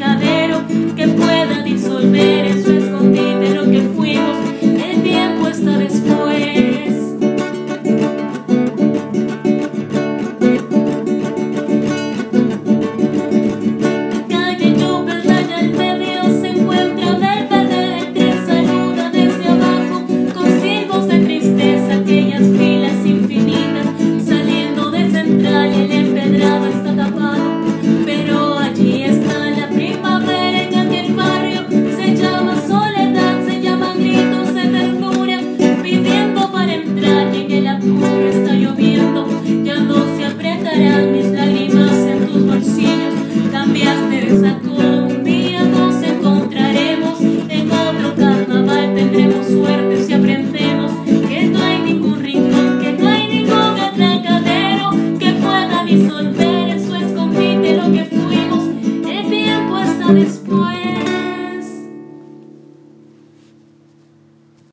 Llega de